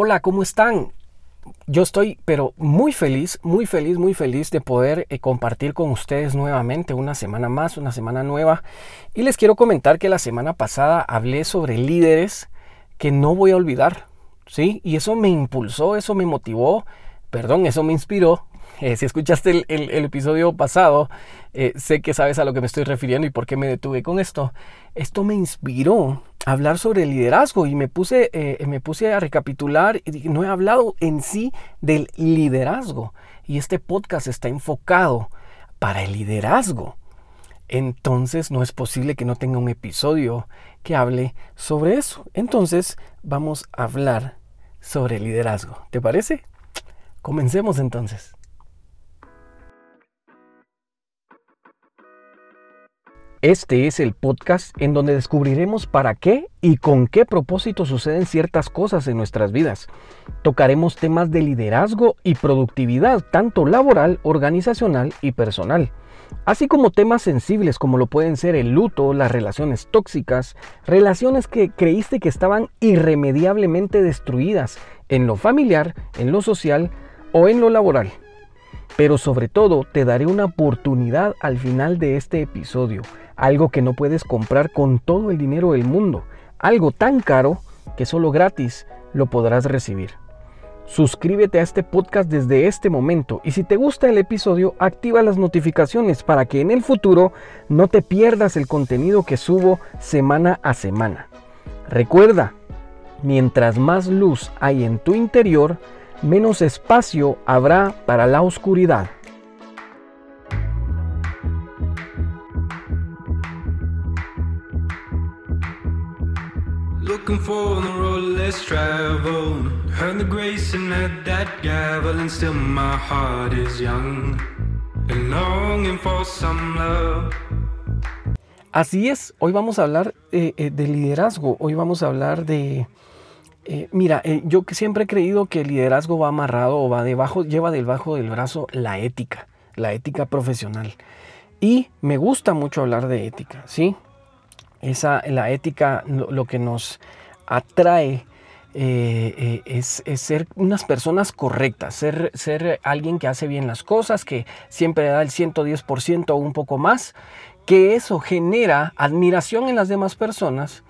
Hola, ¿cómo están? Yo estoy, pero muy feliz, muy feliz, muy feliz de poder eh, compartir con ustedes nuevamente una semana más, una semana nueva. Y les quiero comentar que la semana pasada hablé sobre líderes que no voy a olvidar, ¿sí? Y eso me impulsó, eso me motivó, perdón, eso me inspiró eh, si escuchaste el, episodio pasado, eh, sé que sabes a lo que me estoy refiriendo y por qué me detuve con esto. Esto me inspiró a hablar sobre el liderazgo y me puse, eh, me puse a recapitular y no he hablado en sí del liderazgo. Y este podcast está enfocado para el liderazgo. Entonces no es posible que no tenga un episodio que hable sobre eso. Entonces vamos a hablar sobre liderazgo. ¿Te parece? Comencemos entonces. Este es el podcast en donde descubriremos para qué y con qué propósito suceden ciertas cosas en nuestras vidas. Tocaremos temas de liderazgo y productividad, tanto laboral, organizacional y personal, así como temas sensibles como lo pueden ser el luto, las relaciones tóxicas, relaciones que creíste que estaban irremediablemente destruidas en lo familiar, en lo social o en lo laboral. Pero sobre todo te daré una oportunidad al final de este episodio algo que no puedes comprar con todo el dinero del mundo, algo tan caro que solo gratis lo podrás recibir. Suscríbete a este podcast desde este momento y si te gusta el episodio, activa las notificaciones para que en el futuro no te pierdas el contenido que subo semana a semana. Recuerda, mientras más luz hay en tu interior, menos espacio habrá para la oscuridad. Looking for the road less traveled. Heard the grace and had that gavel, and still my heart is young and longing for some love. Así es, hoy vamos a hablar eh, eh, de liderazgo, hoy vamos a hablar de... Eh, mira, eh, yo siempre he creído que el liderazgo va amarrado o va debajo, lleva debajo del brazo la ética, la ética profesional. Y me gusta mucho hablar de ética, ¿sí? Esa, la ética lo, que nos atrae eh, eh, es, ser unas personas correctas, ser, ser alguien que hace bien las cosas, que siempre da el 110% o un poco más, que eso genera admiración en las demás personas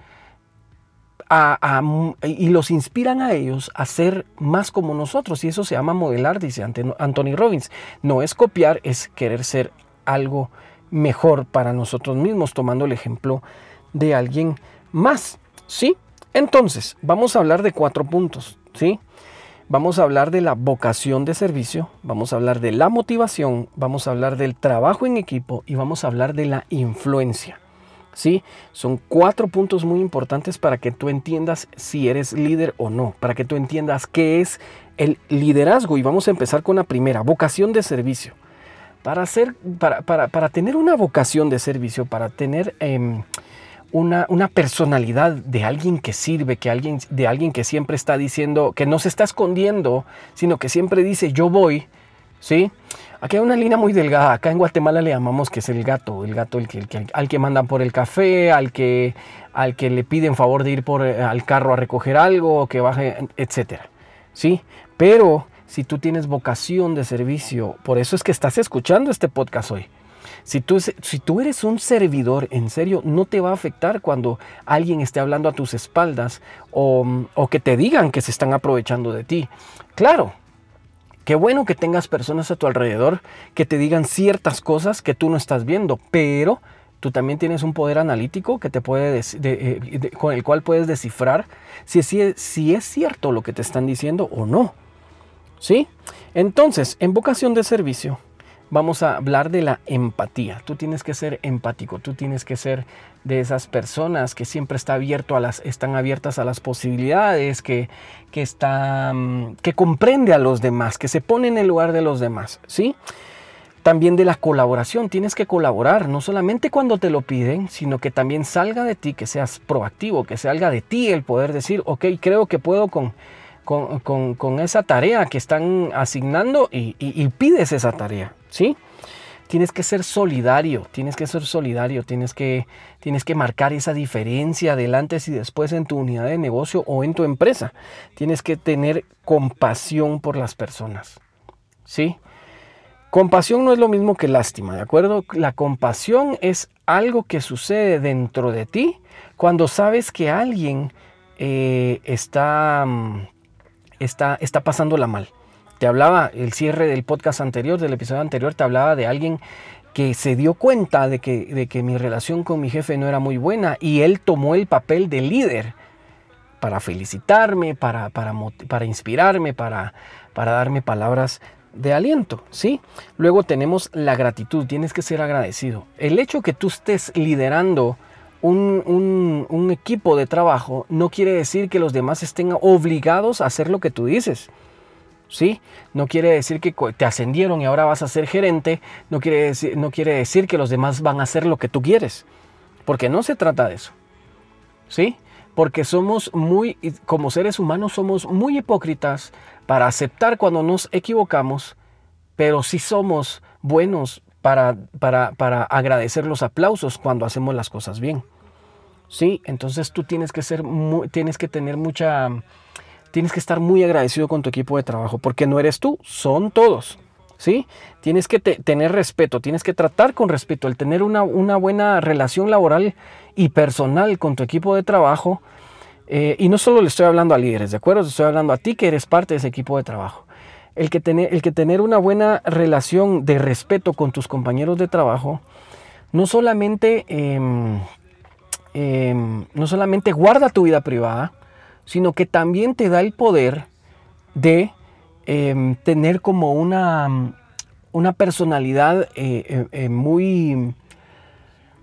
y los inspiran a ellos a ser más como nosotros. Y eso se llama modelar, dice Anthony Robbins. No es copiar, es querer ser algo mejor para nosotros mismos, tomando el ejemplo de alguien más, ¿sí? Entonces, vamos a hablar de cuatro puntos, ¿sí? Vamos a hablar de la vocación de servicio, vamos a hablar de la motivación, vamos a hablar del trabajo en equipo y vamos a hablar de la influencia. ¿Sí? Son cuatro puntos muy importantes para que tú entiendas si eres líder o no, para que tú entiendas qué es el liderazgo. Y vamos a empezar con la primera, vocación de servicio. Para, hacer, para, tener una vocación de servicio, para tener... Em, una, personalidad de alguien que sirve, que alguien, de alguien que siempre está diciendo, que no se está escondiendo, sino que siempre dice yo voy, ¿sí? Aquí hay una línea muy delgada, acá en Guatemala le llamamos que es el gato, el gato el que, al que mandan por el café, al que, al que le piden favor de ir por, eh, al carro a recoger algo, que baje, etcétera, ¿sí? Pero si tú tienes vocación de servicio, por eso es que estás escuchando este podcast hoy, si tú, si tú eres un servidor, en serio, no te va a afectar cuando alguien esté hablando a tus espaldas o, o que te digan que se están aprovechando de ti. Claro, Qué bueno que tengas personas a tu alrededor que te digan ciertas cosas que tú no estás viendo, pero tú también tienes un poder analítico que te puede eh, con el cual puedes descifrar si, si, si, es cierto lo que te están diciendo o no. ¿Sí? Entonces, en vocación de servicio, vamos a hablar de la empatía. Tú tienes que ser empático, tú tienes que ser de esas personas que siempre está abierto a las, están abiertas a las posibilidades, que, que, que comprende a los demás, que se pone en el lugar de los demás, ¿sí? También de la colaboración, tienes que colaborar, no solamente cuando te lo piden, sino que también salga de ti, que seas proactivo, que salga de ti el poder decir, ok, creo que puedo con, con, esa tarea que están asignando y pides esa tarea. ¿Sí? tienes que ser solidario, tienes que ser solidario, tienes que, tienes que marcar esa diferencia delante y después en tu unidad de negocio o en tu empresa. Tienes que tener compasión por las personas. ¿Sí? Compasión no es lo mismo que lástima, ¿de acuerdo? La compasión es algo que sucede dentro de ti cuando sabes que alguien eh, está, mm, está, está pasándola mal. Te hablaba, el cierre del podcast anterior, del episodio anterior, te hablaba de alguien que se dio cuenta de que, de que mi relación con mi jefe no era muy buena y él tomó el papel de líder para felicitarme, para, para, para inspirarme, para, para darme palabras de aliento, ¿sí? Luego tenemos la gratitud, tienes que ser agradecido. El hecho que tú estés liderando un, un, equipo de trabajo no quiere decir que los demás estén obligados a hacer lo que tú dices. ¿Sí? No quiere decir que te ascendieron y ahora vas a ser gerente, no quiere, decir, no quiere decir que los demás van a hacer lo que tú quieres, porque no se trata de eso. ¿Sí? Porque somos muy, como seres humanos, somos muy hipócritas para aceptar cuando nos equivocamos, pero sí somos buenos para, para, para agradecer los aplausos cuando hacemos las cosas bien. Sí, entonces tú tienes que ser tienes que tener mucha, tienes que estar muy agradecido con tu equipo de trabajo, porque no eres tú, son todos. ¿Sí? Tienes que tener respeto, tienes que tratar con respeto, el tener una, una buena relación laboral y personal con tu equipo de trabajo eh, y no solo le estoy hablando a líderes, ¿de acuerdo? Estoy hablando a ti que eres parte de ese equipo de trabajo. El que, tener, el que tener una buena relación de respeto con tus compañeros de trabajo, no solamente, em, em, no solamente guarda tu vida privada, sino que también te da el poder de em, tener como una, una personalidad eh, eh, muy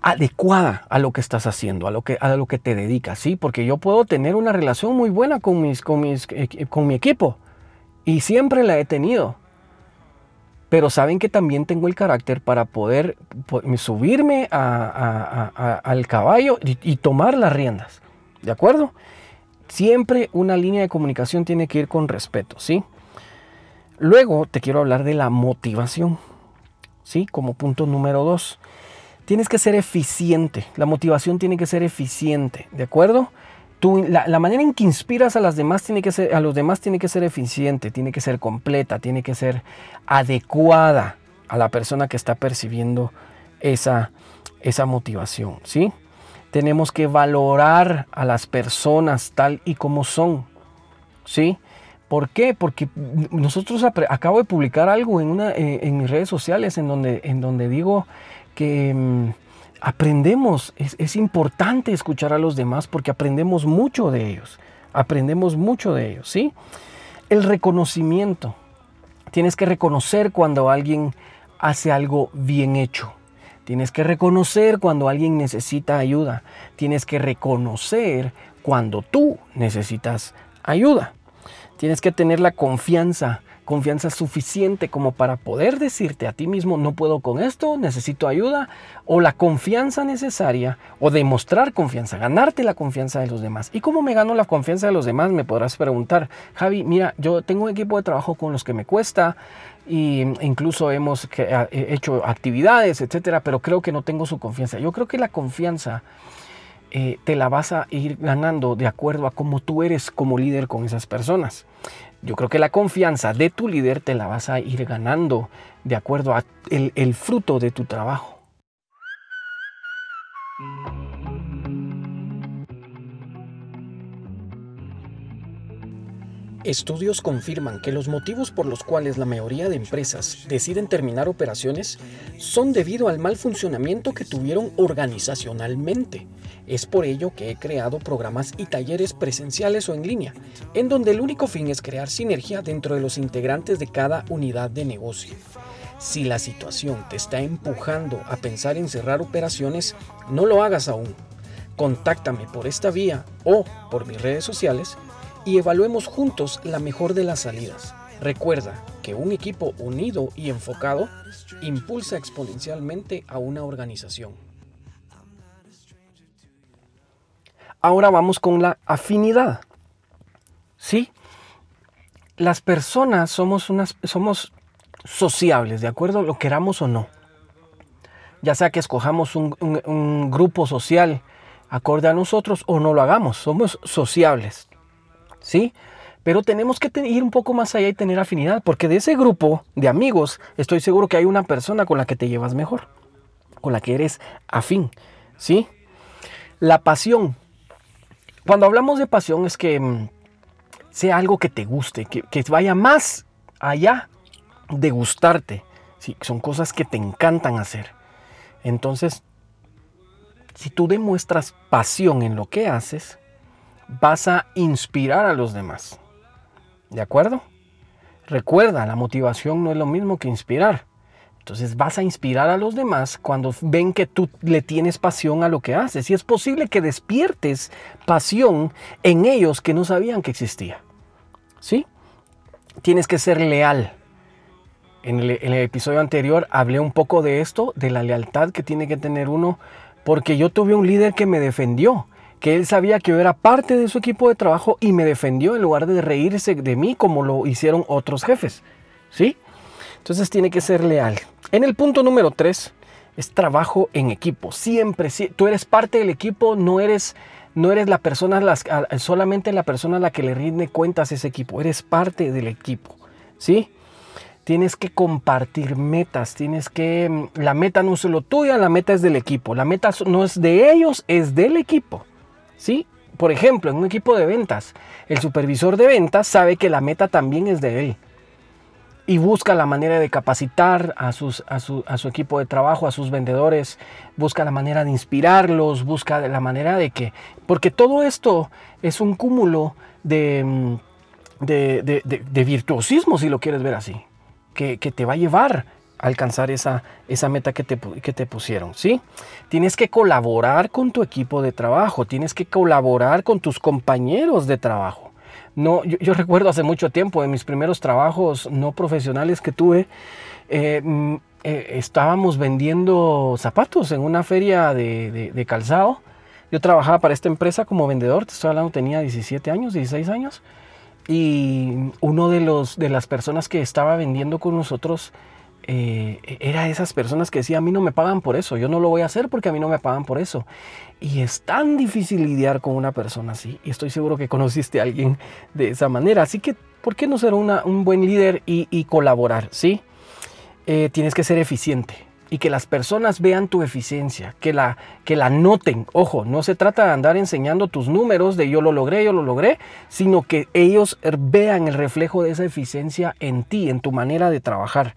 adecuada a lo que estás haciendo, a lo que, a lo que te dedicas, ¿sí? Porque yo puedo tener una relación muy buena con, mis, con, mis, eh, con mi equipo y siempre la he tenido. Pero saben que también tengo el carácter para poder subirme al caballo y tomar las riendas, ¿de acuerdo? Siempre una línea de comunicación tiene que ir con respeto, ¿sí? Luego te quiero hablar de la motivación, ¿sí? Como punto número dos. Tienes que ser eficiente. La motivación tiene que ser eficiente, ¿de acuerdo? Tú, la, manera en que inspiras a, las demás tiene que ser, a los demás tiene que ser eficiente, tiene que ser completa, tiene que ser adecuada a la persona que está percibiendo esa, esa motivación, ¿sí? Tenemos que valorar a las personas tal y como son, ¿sí? ¿Por qué? Porque nosotros acabo de publicar algo eh, en mis redes sociales en donde, digo que mm, aprendemos, es, importante escuchar a los demás porque aprendemos mucho de ellos, aprendemos mucho de ellos, ¿sí? El reconocimiento, tienes que reconocer cuando alguien hace algo bien hecho. Tienes que reconocer cuando alguien necesita ayuda. Tienes que reconocer cuando tú necesitas ayuda. Tienes que tener la confianza confianza suficiente como para poder decirte a ti mismo, no puedo con esto, necesito ayuda, o la confianza necesaria, o demostrar confianza, ganarte la confianza de los demás. ¿Y cómo me gano la confianza de los demás? Me podrás preguntar, Javi, mira, yo tengo un equipo de trabajo con los que me cuesta, incluso hemos hecho actividades, etcétera, pero creo que no tengo su confianza. Yo creo que la confianza eh, te la vas a ir ganando de acuerdo a cómo tú eres como líder con esas personas. Yo creo que la confianza de tu líder te la vas a ir ganando de acuerdo a el, el fruto de tu trabajo. Estudios confirman que los motivos por los cuales la mayoría de empresas deciden terminar operaciones son debido al mal funcionamiento que tuvieron organizacionalmente. Es por ello que he creado programas y talleres presenciales o en línea, en donde el único fin es crear sinergia dentro de los integrantes de cada unidad de negocio. Si la situación te está empujando a pensar en cerrar operaciones, no lo hagas aún. Contáctame por esta vía o por mis redes sociales y evaluemos juntos la mejor de las salidas. Recuerda que un equipo unido y enfocado impulsa exponencialmente a una organización. Ahora vamos con la afinidad. ¿Sí? Las personas somos, unas, somos sociables, ¿de acuerdo? Lo queramos o no. ya sea que escojamos un, grupo social acorde a nosotros o no lo hagamos, somos sociables, ¿sí? Pero tenemos que ir un poco más allá y tener afinidad, porque de ese grupo de amigos estoy seguro que hay una persona con la que te llevas mejor, con la que eres afín, ¿sí? La pasión. Cuando hablamos de pasión es que mm, sea algo que te guste, que, vaya más allá de gustarte. ¿sí? Son cosas que te encantan hacer. Entonces, si tú demuestras pasión en lo que haces, vas a inspirar a los demás. ¿De acuerdo? Recuerda, la motivación no es lo mismo que inspirar. Entonces vas a inspirar a los demás cuando ven que tú le tienes pasión a lo que haces. Y es posible que despiertes pasión en ellos que no sabían que existía. ¿Sí? Tienes que ser leal. En el, episodio anterior hablé un poco de esto, de la lealtad que tiene que tener uno, porque yo tuve un líder que me defendió, que él sabía que yo era parte de su equipo de trabajo y me defendió en lugar de reírse de mí como lo hicieron otros jefes. ¿Sí? Entonces tiene que ser leal. En el punto número 3 es trabajo en equipo. Siempre, si, tú eres parte del equipo, no eres, no eres la persona, solamente la persona a la que le rinde cuentas ese equipo, eres parte del equipo. ¿Sí? tienes que compartir metas, tienes que, mm, la meta no es solo tuya, la meta es del equipo, la meta no es de ellos, es del equipo, ¿sí? Por ejemplo, en un equipo de ventas, el supervisor de ventas sabe que la meta también es de él y busca la manera de capacitar a, sus, a, su, equipo de trabajo, a sus vendedores, busca la manera de inspirarlos, busca la manera de que, porque todo esto es un cúmulo de, mm, de virtuosismo, si lo quieres ver así que, te va a llevar a alcanzar esa, esa meta que te, que te pusieron, ¿sí? Tienes que colaborar con tu equipo de trabajo, tienes que colaborar con tus compañeros de trabajo. No, yo, recuerdo hace mucho tiempo, en mis primeros trabajos no profesionales que tuve, eh, mm, eh, estábamos vendiendo zapatos en una feria de, calzado. Yo trabajaba para esta empresa como vendedor, te estoy hablando, tenía 17 años, 16 años y uno de, los, de las personas que estaba vendiendo con nosotros eh, era esas personas que decía, a mí no me pagan por eso, yo no lo voy a hacer porque a mí no me pagan por eso. Y es tan difícil lidiar con una persona así. Y estoy seguro que conociste a alguien de esa manera. Así que, ¿por qué no ser un buen líder y, colaborar? ¿sí? Eh, tienes que ser eficiente y que las personas vean tu eficiencia, que la, que la noten. Ojo, no se trata de andar enseñando tus números de yo lo logré, yo lo logré, sino que ellos vean el reflejo de esa eficiencia en ti, en tu manera de trabajar.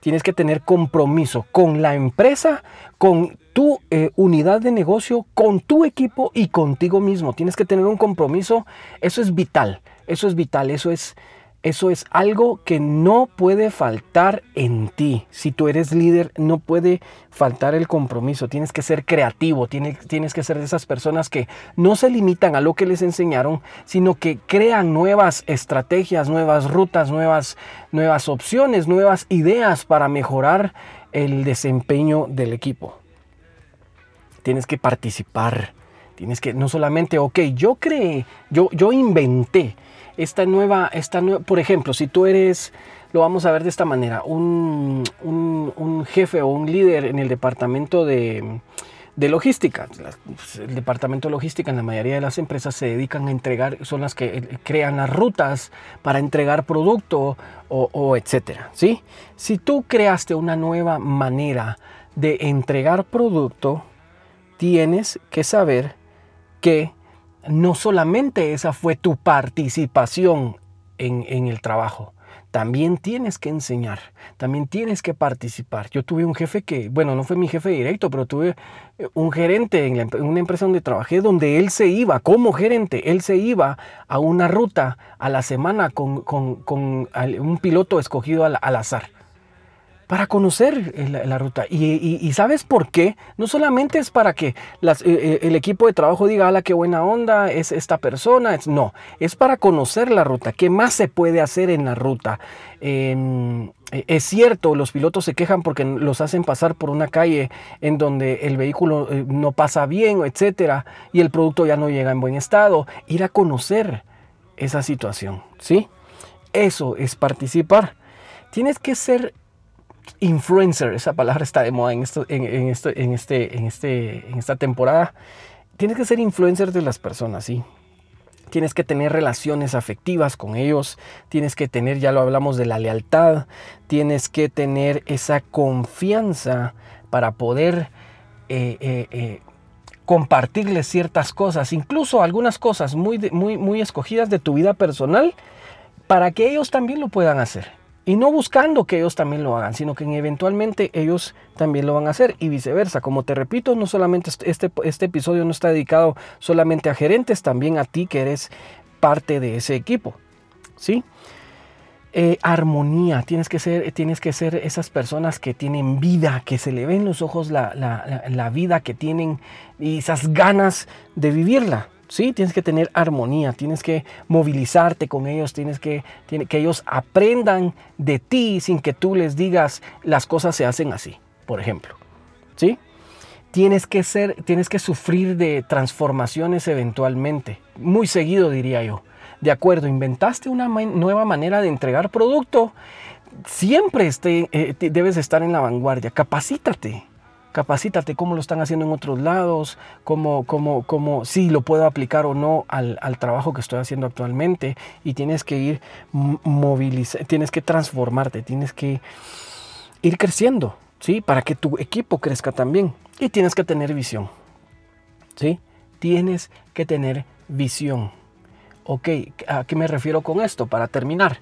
Tienes que tener compromiso con la empresa, con tu eh, unidad de negocio, con tu equipo y contigo mismo. Tienes que tener un compromiso. Eso es vital. Eso es vital. Eso es eso es algo que no puede faltar en ti. Si tú eres líder, no puede faltar el compromiso. Tienes que ser creativo, tienes, que ser de esas personas que no se limitan a lo que les enseñaron, sino que crean nuevas estrategias, nuevas rutas, nuevas, nuevas opciones, nuevas ideas para mejorar el desempeño del equipo. Tienes que participar. Tienes que, no solamente, ok, yo creé, yo, yo inventé, esta nueva, esta por ejemplo, si tú eres, lo vamos a ver de esta manera, un, jefe o un líder en el departamento de, logística. Pues, el departamento de logística en la mayoría de las empresas se dedican a entregar, son las que eh, crean las rutas para entregar producto o, o etcétera. ¿sí? Si tú creaste una nueva manera de entregar producto, tienes que saber que no solamente esa fue tu participación en, el trabajo, también tienes que enseñar, también tienes que participar. Yo tuve un jefe que, bueno, no fue mi jefe directo, pero tuve eh, un gerente en, una empresa donde trabajé, donde él se iba, como gerente, él se iba a una ruta a la semana con, un piloto escogido al azar para conocer la, ruta. Y, sabes por qué? No solamente es para que eh, eh, el equipo de trabajo diga, ala, qué buena onda es esta persona. no, es para conocer la ruta. ¿Qué más se puede hacer en la ruta? Es cierto, los pilotos se quejan porque los hacen pasar por una calle en donde el vehículo eh, no pasa bien, etcétera, y el producto ya no llega en buen estado. Ir a conocer esa situación, ¿sí? Eso es participar. Tienes que ser influencer, esa palabra está de moda en, esto, en, esto, en, este, en, este, en esta temporada. Tienes que ser influencer de las personas, ¿sí? Tienes que tener relaciones afectivas con ellos, tienes que tener, ya lo hablamos de la lealtad, tienes que tener esa confianza para poder eh, eh, eh, compartirles ciertas cosas, incluso algunas cosas muy, muy, muy escogidas de tu vida personal, para que ellos también lo puedan hacer. Y no buscando que ellos también lo hagan, sino que eventualmente ellos también lo van a hacer y viceversa. Como te repito, no solamente este, este episodio no está dedicado solamente a gerentes, también a ti que eres parte de ese equipo. ¿Sí? Eh, armonía, tienes que, ser, tienes que ser esas personas que tienen vida, que se le ven los ojos la, la vida que tienen y esas ganas de vivirla. ¿Sí? Tienes que tener armonía, tienes que movilizarte con ellos, tienes que, que ellos aprendan de ti sin que tú les digas las cosas se hacen así, por ejemplo, ¿sí? Tienes que ser, tienes que sufrir de transformaciones eventualmente, muy seguido diría yo. De acuerdo, inventaste una nueva manera de entregar producto, siempre este, eh, debes estar en la vanguardia, capacítate, capacítate cómo lo están haciendo en otros lados, cómo, cómo, cómo si lo puedo aplicar o no al, trabajo que estoy haciendo actualmente y tienes que ir movilizar, tienes que transformarte, tienes que ir creciendo, ¿sí? Para que tu equipo crezca también y tienes que tener visión, ¿sí? Tienes que tener visión. Ok, ¿a qué me refiero con esto? Para terminar,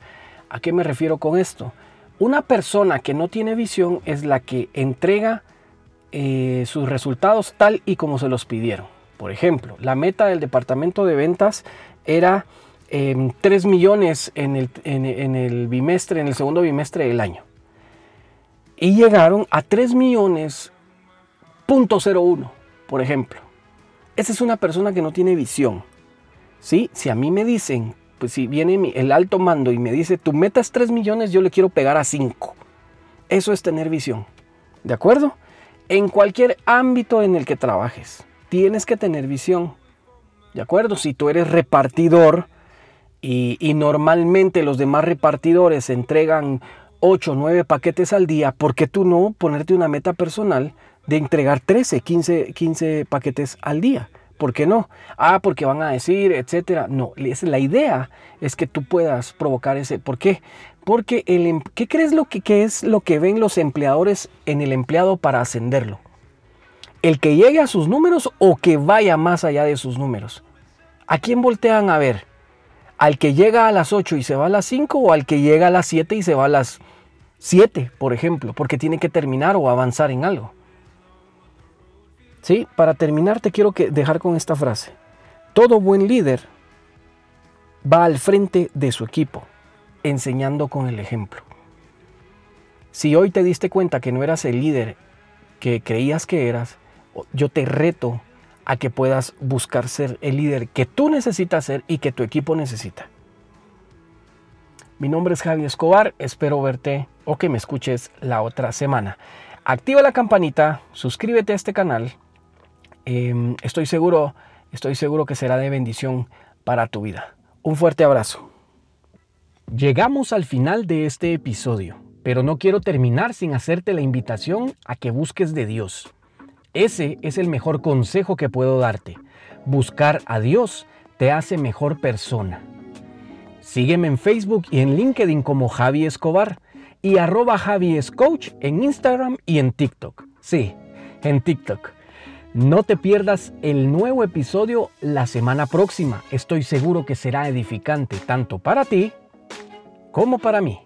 ¿a qué me refiero con esto? Una persona que no tiene visión es la que entrega eh, sus resultados tal y como se los pidieron. Por ejemplo, la meta del departamento de ventas era 3 em, millones en el, bimestre, en el segundo bimestre del año. Y llegaron a 3 millones punto 01, por ejemplo. Esa es una persona que no tiene visión. ¿Sí? Si a mí me dicen, pues si viene el alto mando y me dice, tu meta es 3 millones, yo le quiero pegar a 5. Eso es tener visión. ¿De acuerdo? En cualquier ámbito en el que trabajes, tienes que tener visión. ¿De acuerdo? Si tú eres repartidor y, normalmente los demás repartidores entregan 8 o 9 paquetes al día, ¿por qué tú no ponerte una meta personal de entregar 13, 15, 15 paquetes al día? ¿Por qué no? Ah, porque van a decir, etcétera. No, la idea es que tú puedas provocar ese. ¿Por qué? Porque, el, em, ¿qué crees lo que, es lo que ven los empleadores en el empleado para ascenderlo? ¿El que llegue a sus números o que vaya más allá de sus números? ¿A quién voltean a ver? ¿Al que llega a las 8 y se va a las 5 o al que llega a las 7 y se va a las 7, por ejemplo? Porque tiene que terminar o avanzar en algo. ¿Sí? Para terminar te quiero dejar con esta frase. Todo buen líder va al frente de su equipo enseñando con el ejemplo. Si hoy te diste cuenta que no eras el líder que creías que eras, yo te reto a que puedas buscar ser el líder que tú necesitas ser y que tu equipo necesita. Mi nombre es Javi Escobar, espero verte o que me escuches la otra semana. Activa la campanita, suscríbete a este canal. Em, estoy seguro, estoy seguro que será de bendición para tu vida. Un fuerte abrazo. Llegamos al final de este episodio, pero no quiero terminar sin hacerte la invitación a que busques de Dios. Ese es el mejor consejo que puedo darte. Buscar a Dios te hace mejor persona. Sígueme en Facebook y en LinkedIn como Javi Escobar y arroba Javi Coach en Instagram y en TikTok. Sí, en TikTok. No te pierdas el nuevo episodio la semana próxima. Estoy seguro que será edificante tanto para ti como para mí.